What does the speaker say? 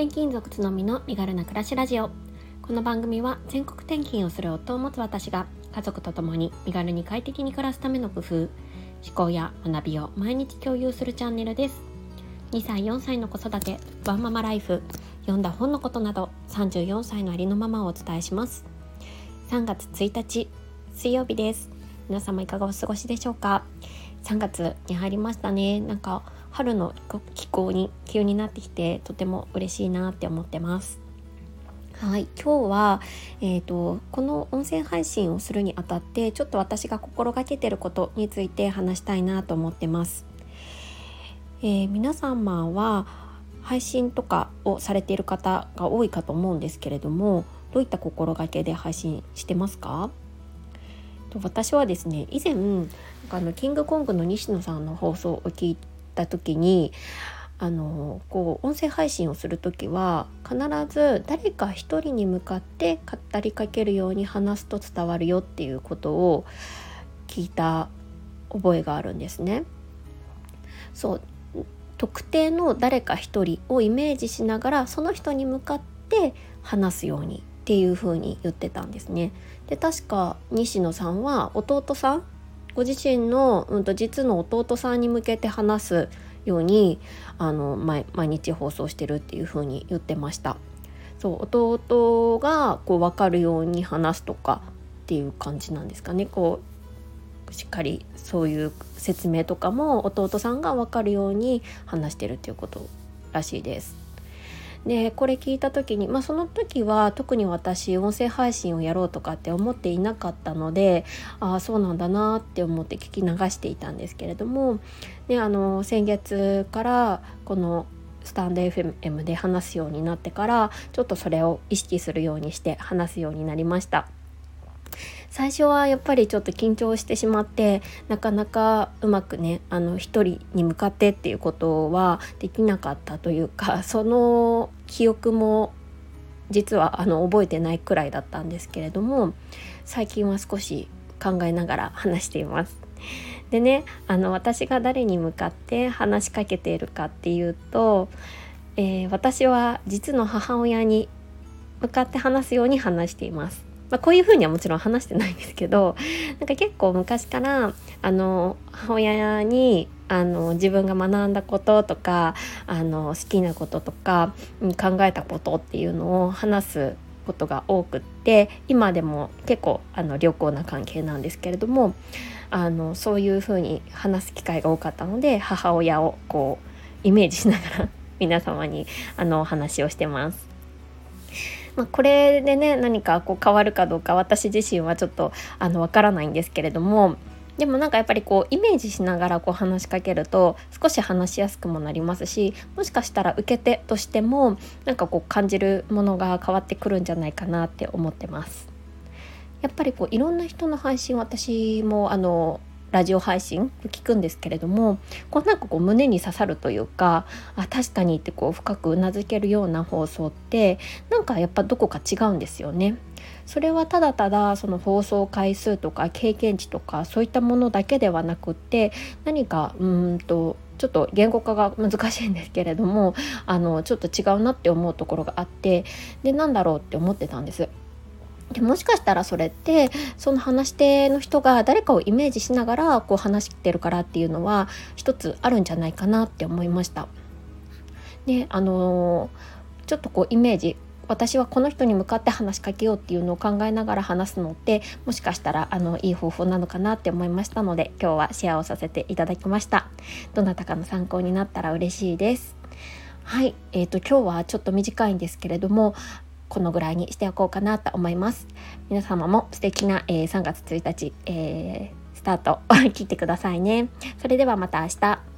転勤族つのみの身軽な暮らしラジオ。この番組は全国転勤をする夫を持つ私が家族と共に身軽に快適に暮らすための工夫思考や学びを毎日共有するチャンネルです。2歳4歳の子育てワンママライフ読んだ本のことなど34歳のありのままをお伝えします。3月1日水曜日です。皆様いかがお過ごしでしょうか？3月に入りましたね。なんか春の気候に急になってきてとても嬉しいなって思ってます。はい今日は、えーと、この音声配信をするにあたってちょっと私が心がけてることについて話したいなと思ってます、えー、皆様は配信とかをされている方が多いかと思うんですけれどもどういった心がけで配信してますか？私はですね以前あのキングコングの西野さんの放送を聞いた時にあのこう音声配信をする時は必ず誰か一人に向かって語りかけるように話すと伝わるよっていうことを聞いた覚えがあるんですね。そう特定の誰か一人をイメージしながらその人に向かって話すようにっていう風に言ってたんですね。で確か西野さんは弟さんご自身の、うん、と実の弟さんに向けて話すようにあの毎日放送してるっていう風に言ってました。そう弟がこう分かるように話すとかっていう感じなんですかね。こうしっかりそういう説明とかも弟さんが分かるように話してるっていうことらしいです。でこれ聞いた時に、まあ、その時は特に私音声配信をやろうとかって思っていなかったのでああそうなんだなって思って聞き流していたんですけれども、ね、あの先月からこのスタンド FM で話すようになってからちょっとそれを意識するようにして話すようになりました。最初はやっぱりちょっと緊張してしまってなかなかうまくねあの一人に向かってっていうことはできなかったというか その記憶も実はあの覚えてないくらいだったんですけれども最近は少し考えながら話しています。でねあの私が誰に向かって話しかけているかっていうと、えー、私は実の母親に向かって話すように話しています。まあ、こういうふうにはもちろん話してないんですけどなんか結構昔からあの母親にあの自分が学んだこととかあの好きなこととか、考えたことっていうのを話すことが多くって今でも結構あの良好な関係なんですけれどもあのそういうふうに話す機会が多かったので母親をこうイメージしながら皆様にあのお話をしてます。まあ、これでね何かこう変わるかどうか私自身はちょっとあのわからないんですけれどもでもなんかやっぱりこうイメージしながらこう話しかけると少し話しやすくもなりますしもしかしたら受け手としてもなんかこう感じるものが変わってくるんじゃないかなって思ってます。やっぱりこういろんな人の配信私もあのラジオ配信聞くんですけれどもこうなんかこう胸に刺さるというかあ確かにってこう深くうなずけるような放送ってなんかやっぱどこか違うんですよね。それはただただその放送回数とか経験値とかそういったものだけではなくって何かうんとちょっと言語化が難しいんですけれどもあのちょっと違うなって思うところがあってでなんだろうって思ってたんです。でもしかしたらそれってその話し手の人が誰かをイメージしながらこう話してるからっていうのは一つあるんじゃないかなって思いました。であのー、ちょっとこうイメージ私はこの人に向かって話しかけようっていうのを考えながら話すのってもしかしたらあのいい方法なのかなって思いましたので今日はシェアをさせていただきましたどなたかの参考になったら嬉しいですはい、えーと今日はちょっと短いんですけれどもこのぐらいにしておこうかなと思います。皆様も素敵な、えー、3月1日、えー、スタート 切ってくださいね。それではまた明日。